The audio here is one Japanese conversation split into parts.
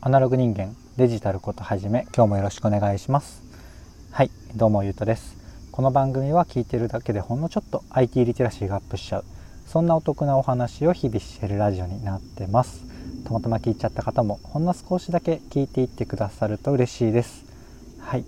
アナログ人間デジタルことはじめ今日もよろしくお願いします。はいどうもゆうとです。この番組は聞いてるだけでほんのちょっと IT リテラシーがアップしちゃう。そんなお得なお話を日々してるラジオになってます。たまたま聞いちゃった方もほんの少しだけ聞いていってくださると嬉しいです。はい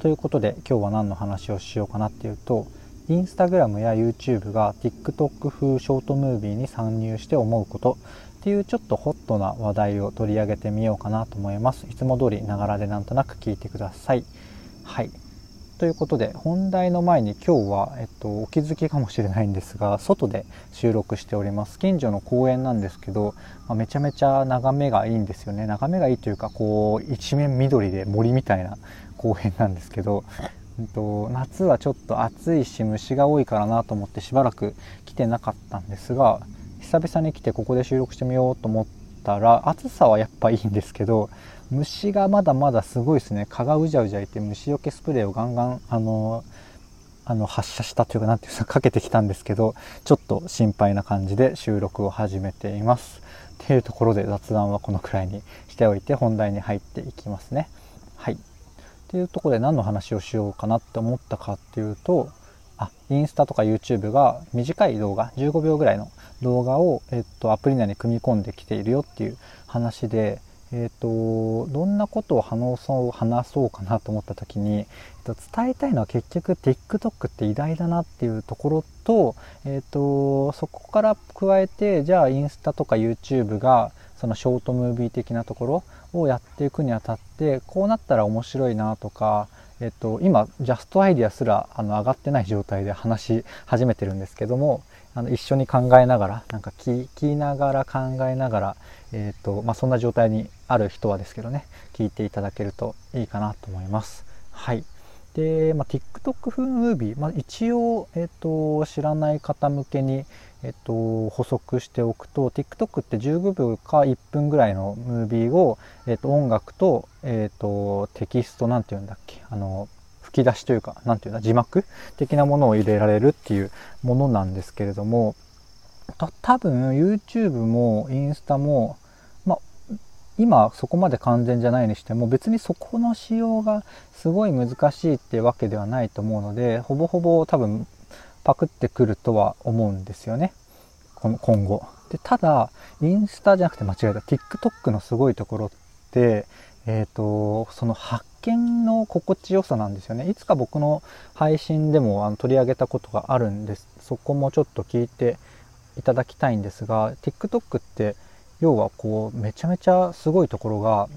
ということで今日は何の話をしようかなっていうとインスタグラムや YouTube が TikTok 風ショートムービーに参入して思うこと。ていうちょっとホットな話題を取り上げてみようかなと思います。いつも通りながらでなんとなく聞いてください。はい。ということで本題の前に今日は、えっと、お気づきかもしれないんですが外で収録しております。近所の公園なんですけど、まあ、めちゃめちゃ眺めがいいんですよね。眺めがいいというかこう一面緑で森みたいな 公園なんですけどと夏はちょっと暑いし虫が多いからなと思ってしばらく来てなかったんですが久々に来てここで収録してみようと思ったら暑さはやっぱいいんですけど虫がまだまだすごいですね蚊がうじゃうじゃいて虫除けスプレーをガンガンあのあの発射したというか何ていうんですか かけてきたんですけどちょっと心配な感じで収録を始めています。っていうところで雑談はこのくらいにしておいて本題に入っていきますね。はいっていうところで何の話をしようかなって思ったかっていうとあインスタとか YouTube が短い動画15秒ぐらいの動画を、えっと、アプリ内に組み込んできているよっていう話で、えっと、どんなことを話そう話そうかなと思った時に、えっと、伝えたいのは結局 TikTok って偉大だなっていうところと、えっと、そこから加えてじゃあインスタとか YouTube がそのショートムービー的なところをやっていくにあたってこうなったら面白いなとか、えっと、今ジャストアイディアすらあの上がってない状態で話し始めてるんですけどもあの一緒に考えながらなんか聞きながら考えながら、えっとまあ、そんな状態にある人はですけどね聞いていただけるといいかなと思います。はいで、まあ、TikTok 風ムービー、まあ、一応、えっと、知らない方向けに、えっと、補足しておくと TikTok って15秒か1分ぐらいのムービーを、えっと、音楽と,、えっとテキストなんて言うんだっけあの吹き出しというか何て言うんだ字幕的なものを入れられるっていうものなんですけれども多分 YouTube もインスタも、ま今そこまで完全じゃないにしても別にそこの仕様がすごい難しいってわけではないと思うのでほぼほぼ多分パクってくるとは思うんですよね。この今後。でただインスタじゃなくて間違えた。TikTok のすごいところってえっ、ー、とその発見の心地よさなんですよね。いつか僕の配信でもあの取り上げたことがあるんです。そこもちょっと聞いていただきたいんですが TikTok って要はこうめちゃめちゃすごいところが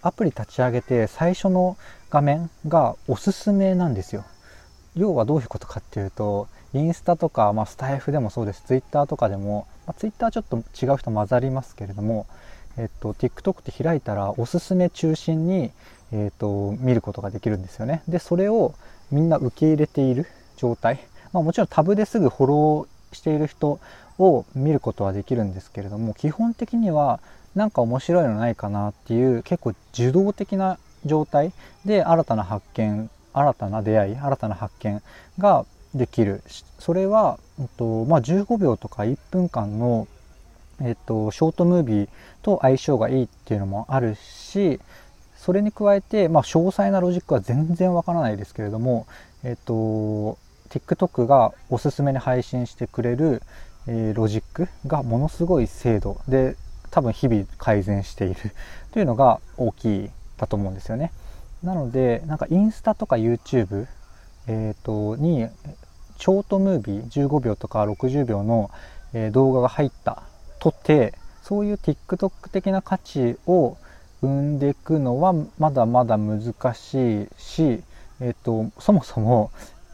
アプリ立ち上げて最初の画面がおすすめなんですよ。要はどういうことかっていうとインスタとか、まあ、スタイフでもそうです。ツイッターとかでも、まあ、ツイッターちょっと違う人混ざりますけれども、えっと、TikTok って開いたらおすすめ中心に、えっと、見ることができるんですよね。でそれをみんな受け入れている状態、まあ、もちろんタブですぐフォローしている人を見ることはできるんですけれども基本的には何か面白いのないかなっていう結構受動的な状態で新たな発見新たな出会い新たな発見ができるそれは、えっとまあ、15秒とか1分間の、えっと、ショートムービーと相性がいいっていうのもあるしそれに加えて、まあ、詳細なロジックは全然わからないですけれども、えっと、TikTok がおすすめに配信してくれる、えー、ロジックがものすごい精度で多分日々改善しているというのが大きいだと思うんですよね。なのでなんかインスタとか YouTube、えーと、にショートムービー15秒とか60秒の、え、動画が入ったとてそういう TikTok 的な価値を生んでいくのはまだまだ難しいし、えーと、そもそも、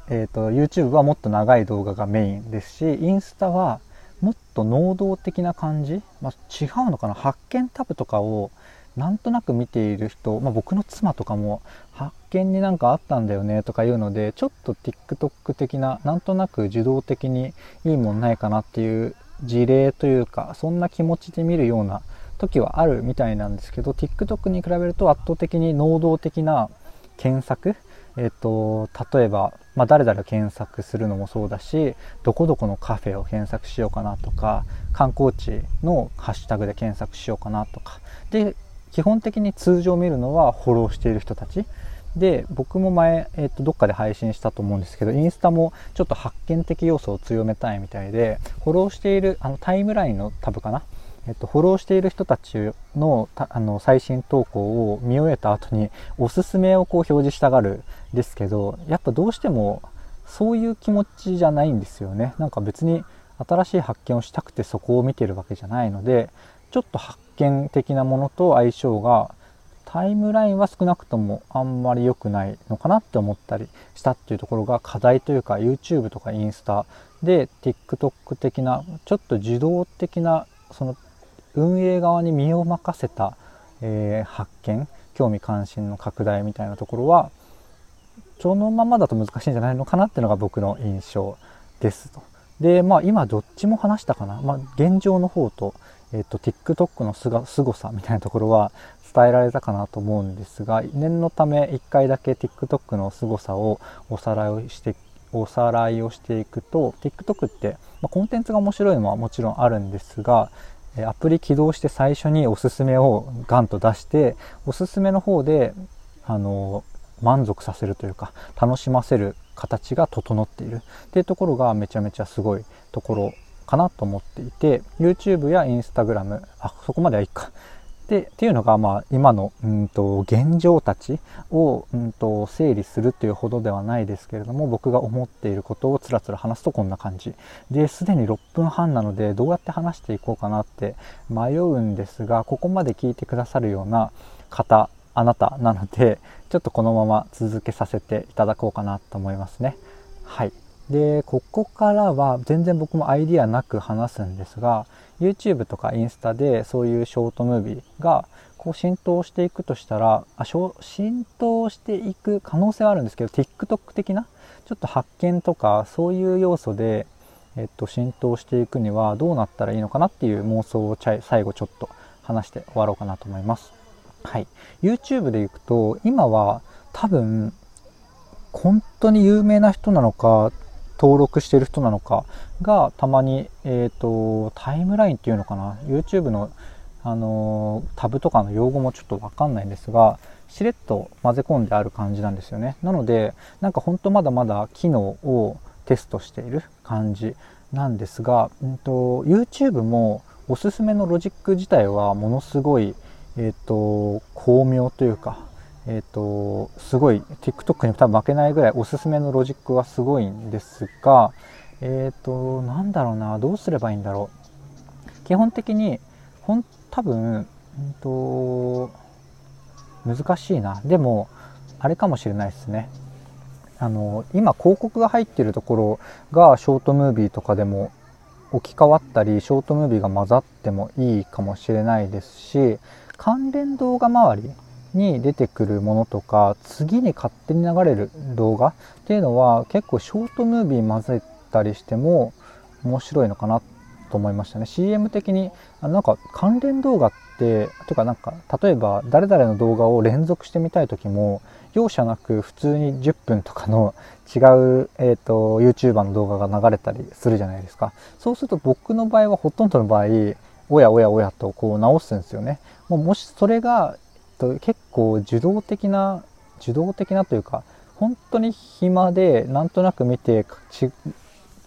えーと、YouTube はもっと長い動画がメインですしインスタはもっと能動的な感じ、まあ、違うのかな発見タブとかをなんとなく見ている人、まあ、僕の妻とかも発見になんかあったんだよねとか言うのでちょっと TikTok 的ななんとなく受動的にいいもんないかなっていう事例というかそんな気持ちで見るような時はあるみたいなんですけど TikTok に比べると圧倒的に能動的な検索えっ、と例えば、まあ、誰々検索するのもそうだしどこどこのカフェを検索しようかなとか観光地のハッシュタグで検索しようかなとか。で基本的に通常見るのはフォローしている人たち。で僕も前、えー、とどっかで配信したと思うんですけどインスタもちょっと発見的要素を強めたいみたいでフォローしているあのタイムラインのタブかな、えっと、フォローしている人たちのあの最新投稿を見終えた後におすすめをこう表示したがるですけどやっぱどうしてもそういう気持ちじゃないんですよね。なんか別に新しい発見をしたくてそこを見てるわけじゃないのでちょっと発見的なものと相性がタイムラインは少なくともあんまり良くないのかなって思ったりしたっていうところが課題というか YouTube とかインスタで TikTok 的なちょっと受動的なその運営側に身を任せた、えー、発見興味関心の拡大みたいなところはそのままだと難しいんじゃないのかなっていうのが僕の印象ですと。でまあ今どっちも話したかな、まあ、現状の方と,、えーと、TikTok のすが凄さみたいなところは伝えられたかなと思うんですが念のため1回だけ TikTok の凄さをおさらいをしておさらいをしていくと TikTok って、まあ、コンテンツが面白いのはもちろんあるんですがアプリ起動して最初におすすめをガンと出しておすすめの方であの満足させるというか楽しませる形が整っている。っていうところがめちゃめちゃすごいところかなと思っていて YouTube や Instagram あそこまではいいか。でっていうのが、まあ、今のうんと現状たちをうんと整理するっていうほどではないですけれども僕が思っていることをつらつら話すとこんな感じ。ですでに6分半なのでどうやって話していこうかなって迷うんですがここまで聞いてくださるような方あなたなので ちょっとこのまま続けさせていただこうかなと思いますね。はい。でここからは全然僕もアイディアなく話すんですが YouTube とかインスタでそういうショートムービーがこう浸透していくとしたらあ浸透していく可能性はあるんですけど TikTok 的な？ちょっと発見とかそういう要素で、えっと、浸透していくにはどうなったらいいのかなっていう妄想を最後ちょっと話して終わろうかなと思います。はい、YouTube でいくと今は多分本当に有名な人なのか登録してる人なのかがたまに、えーと、タイムラインっていうのかな？YouTube の、あのー、タブとかの用語もちょっと分かんないんですがしれっと混ぜ込んである感じなんですよね。なのでなんか本当まだまだ機能をテストしている感じなんですが、うんと、YouTube もおすすめのロジック自体はものすごい、えーと巧妙というかえっ、ー、と、すごい TikTok に多分負けないぐらいおすすめのロジックはすごいんですが、えっ、ー、と、なんだろうな、どうすればいいんだろう。基本的に、ほん、多分、うんと、難しいな。でも、あれかもしれないですね。あの、今広告が入ってるところがショートムービーとかでも置き換わったり、ショートムービーが混ざってもいいかもしれないですし、関連動画周りに出てくるものとか次に勝手に流れる動画っていうのは結構ショートムービー混ぜたりしても面白いのかなと思いましたね。CM 的になんか関連動画ってとかなんか例えば誰々の動画を連続してみたい時も容赦なく普通に10分とかの違う、えーと、YouTuber の動画が流れたりするじゃないですか。そうすると僕の場合はほとんどの場合おやおやおやとこう直すんですよね。もうもしそれがと結構受動的な受動的なというか本当に暇でなんとなく見て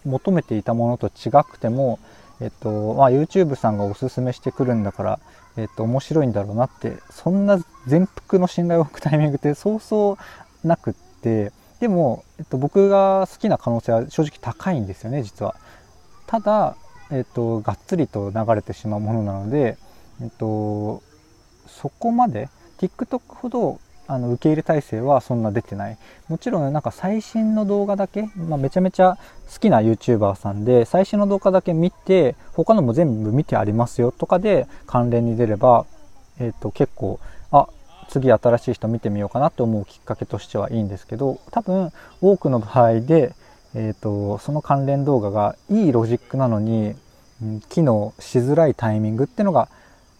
求めていたものと違くても、えっとまあ、YouTube さんがおすすめしてくるんだから、えっと、面白いんだろうなってそんな全幅の信頼を置くタイミングってそうそうなくってでも、えっと、僕が好きな可能性は正直高いんですよね実は。ただ、えっと、がっつりと流れてしまうものなので、えっと、そこまで TikTok ほどあの受け入れ体制はそんな出てない。もちろんなんか最新の動画だけ、まあ、めちゃめちゃ好きな YouTuber さんで最新の動画だけ見て他のも全部見てありますよとかで関連に出れば、えー、と結構あ次新しい人見てみようかなって思うきっかけとしてはいいんですけど多分多くの場合で、えーとその関連動画がいいロジックなのに、機能しづらいタイミングってのが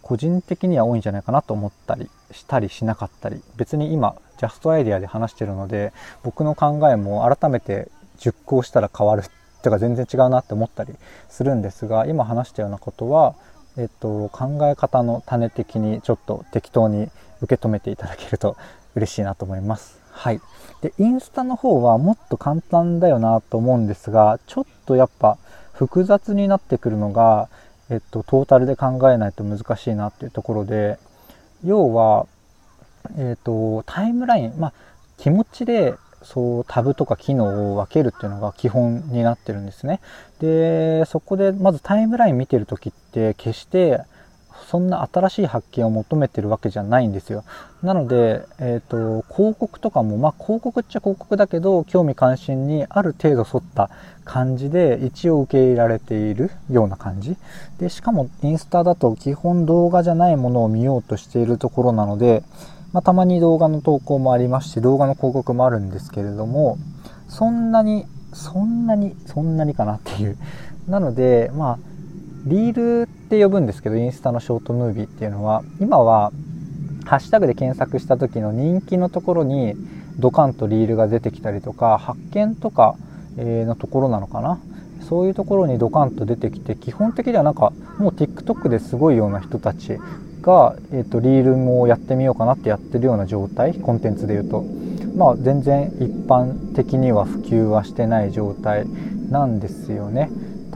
個人的には多いんじゃないかなと思ったりしたりしなかったり別に今ジャストアイデアで話してるので僕の考えも改めて熟考したら変わるとか全然違うなって思ったりするんですが今話したようなことはえっと、考え方の種的にちょっと適当に受け止めていただけると嬉しいなと思います。はい。で、インスタの方はもっと簡単だよなと思うんですが、ちょっとやっぱ複雑になってくるのが、えっと、トータルで考えないと難しいなっていうところで、要は、えっと、タイムライン、まあ、気持ちでそうタブとか機能を分けるっていうのが基本になってるんですね。で、そこでまずタイムライン見てる時って決してそんな新しい発見を求めてるわけじゃないんですよ。なので、えっ、ー、と、広告とかも、まあ広告っちゃ広告だけど、興味関心にある程度沿った感じで一応受け入れられているような感じ。で、しかもインスタだと基本動画じゃないものを見ようとしているところなので、まあ、たまに動画の投稿もありますし、動画の広告もあるんですけれども、そんなに、そんなに、そんなにかなっていう。なので、まあ、リールって呼ぶんですけど、インスタのショートムービーっていうのは、今は、ハッシュタグで検索した時の人気のところに、ドカンとリールが出てきたりとか、発見とかのところなのかな？そういうところにドカンと出てきて、基本的にはなんか、もう TikTok ですごいような人たちが、えーと、リールもやってみようかなってやってるような状態？コンテンツでいうと。まあ全然一般的には普及はしてない状態なんですよね。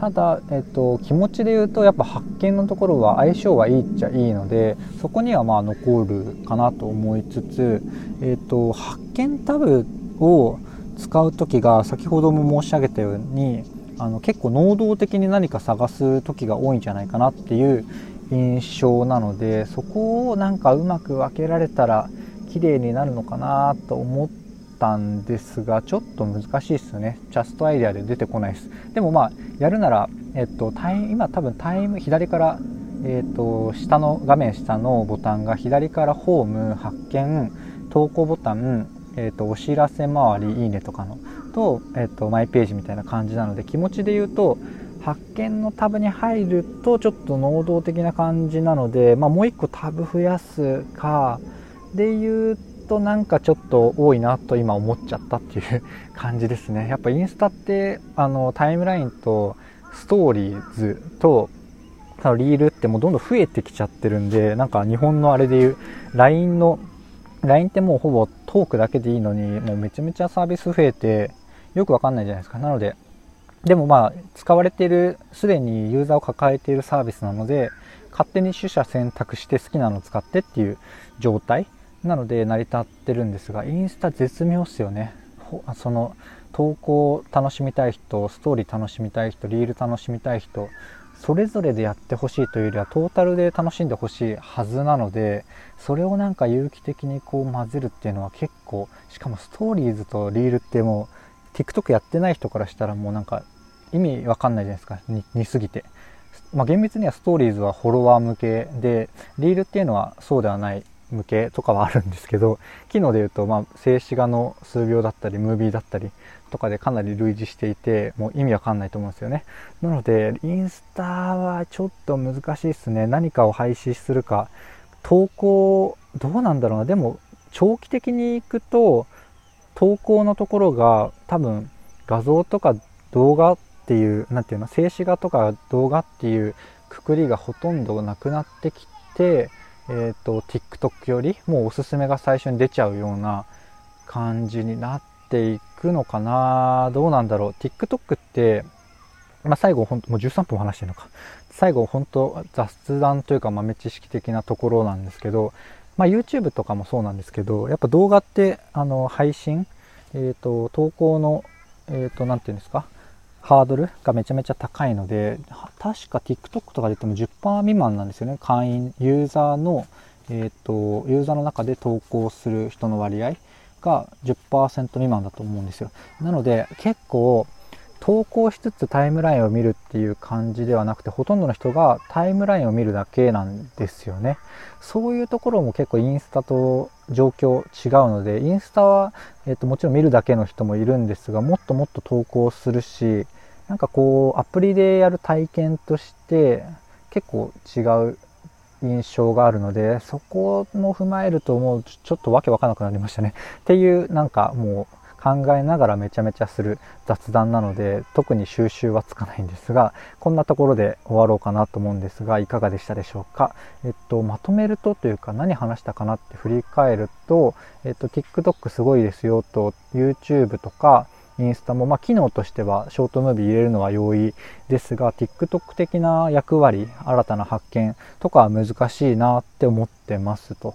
ただ、えーと、気持ちで言うとやっぱ発見のところは相性はいいっちゃいいのでそこにはまあ残るかなと思いつつ、えーと、発見タブを使う時が先ほども申し上げたようにあの結構能動的に何か探す時が多いんじゃないかなっていう印象なのでそこをなんかうまく分けられたら綺麗になるのかなと思ってたんですがちょっと難しいですよね。ジャストアイデアで出てこないです。でもまあやるなら、えっと、タイ今多分タイム左からえーと、下の画面下のボタンが左からホーム発見投稿ボタン、えーと、お知らせ回りいいねとかのと,、えーとマイページみたいな感じなので気持ちで言うと発見のタブに入るとちょっと能動的な感じなので、まあ、もう1個タブ増やすかで言うとなんかちょっと多いなと今思っちゃったっていう感じですね。やっぱインスタってあのタイムラインとストーリーズとリールってもうどんどん増えてきちゃってるんでなんか日本のあれでいう LINE の LINE ってもうほぼトークだけでいいのにもうめちゃめちゃサービス増えてよくわかんないじゃないですか。なのででもまあ、使われている、すでにユーザーを抱えているサービスなので、勝手に取捨選択して好きなのを使ってっていう状態。なので成り立ってるんですが、インスタ絶妙っすよね。その、投稿楽しみたい人、ストーリー楽しみたい人、リール楽しみたい人、それぞれでやってほしいというよりはトータルで楽しんでほしいはずなのでそれをなんか有機的にこう混ぜるっていうのは結構しかもストーリーズとリールってもう TikTok やってない人からしたらもうなんか意味わかんないじゃないですか。似すぎて、まあ、厳密にはストーリーズはフォロワー向けでリールっていうのはそうではない。向けとかはあるんですけど 機能で言うと、まあ、静止画の数秒だったりムービーだったりとかでかなり類似していてもう意味わかんないと思うんですよね。なのでインスタはちょっと難しいですね。何かを廃止するか。投稿どうなんだろうな。でも長期的に行くと投稿のところが多分画像とか動画っていう何て言うの静止画とか動画っていうくくりがほとんどなくなってきて、えーと、TikTok よりもうおすすめが最初に出ちゃうような感じになっていくのかな。どうなんだろう。TikTok って、まあ、最後ほんともう13分話してるのか。最後本当雑談というか豆知識的なところなんですけど、まあ、YouTube とかもそうなんですけどやっぱ動画ってあの配信、えーと、投稿のえ、ー、と何て言うんですか？ハードルがめちゃめちゃ高いので、確か TikTok とかで言っても10%未満なんですよね。会員、ユーザーの、えっ、ー、と、ユーザーの中で投稿する人の割合が10%未満だと思うんですよ。なので、結構、投稿しつつタイムラインを見るっていう感じではなくて、ほとんどの人がタイムラインを見るだけなんですよね。そういうところも結構インスタと状況違うので、インスタは、えっと、もちろん見るだけの人もいるんですが、もっともっと投稿するし、なんかこう、アプリでやる体験として結構違う印象があるので、そこも踏まえるともうちょっとわけわかんなくなりましたね。っていうなんかもう考えながらめちゃめちゃする雑談なので特に収集はつかないんですがこんなところで終わろうかなと思うんですがいかがでしたでしょうか、えっと、まとめるとというか何話したかなって振り返ると、えっと、TikTok すごいですよと YouTube とかインスタも、まあ、機能としてはショートムービー入れるのは容易ですが TikTok 的な役割新たな発見とかは難しいなって思ってますと。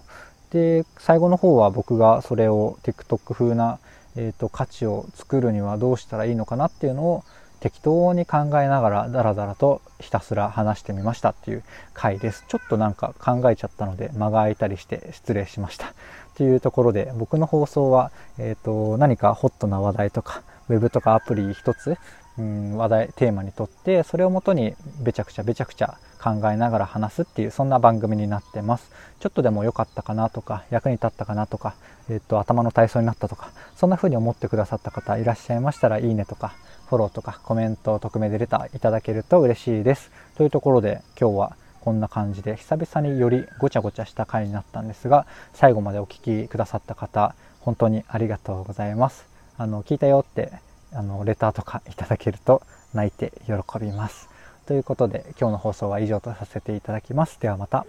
で最後の方は僕がそれを TikTok 風な、えーと、価値を作るにはどうしたらいいのかなっていうのを適当に考えながらダラダラとひたすら話してみましたっていう回です。ちょっとなんか考えちゃったので間が空いたりして失礼しました。というところで僕の放送は、えーと何かホットな話題とかウェブとかアプリ一つ、うん、話題テーマにとってそれをもとにべちゃくちゃべちゃくちゃ考えながら話すっていうそんな番組になってます。ちょっとでも良かったかなとか役に立ったかなとか、えっと頭の体操になったとかそんな風に思ってくださった方いらっしゃいましたらいいねとかフォローとかコメント匿名でレターいただけると嬉しいです。というところで今日はこんな感じで久々によりごちゃごちゃした回になったんですが最後までお聴きくださった方本当にありがとうございます。あの聞いたよってあのレターとかいただけると泣いて喜びます。ということで今日の放送は以上とさせていただきます。ではまた。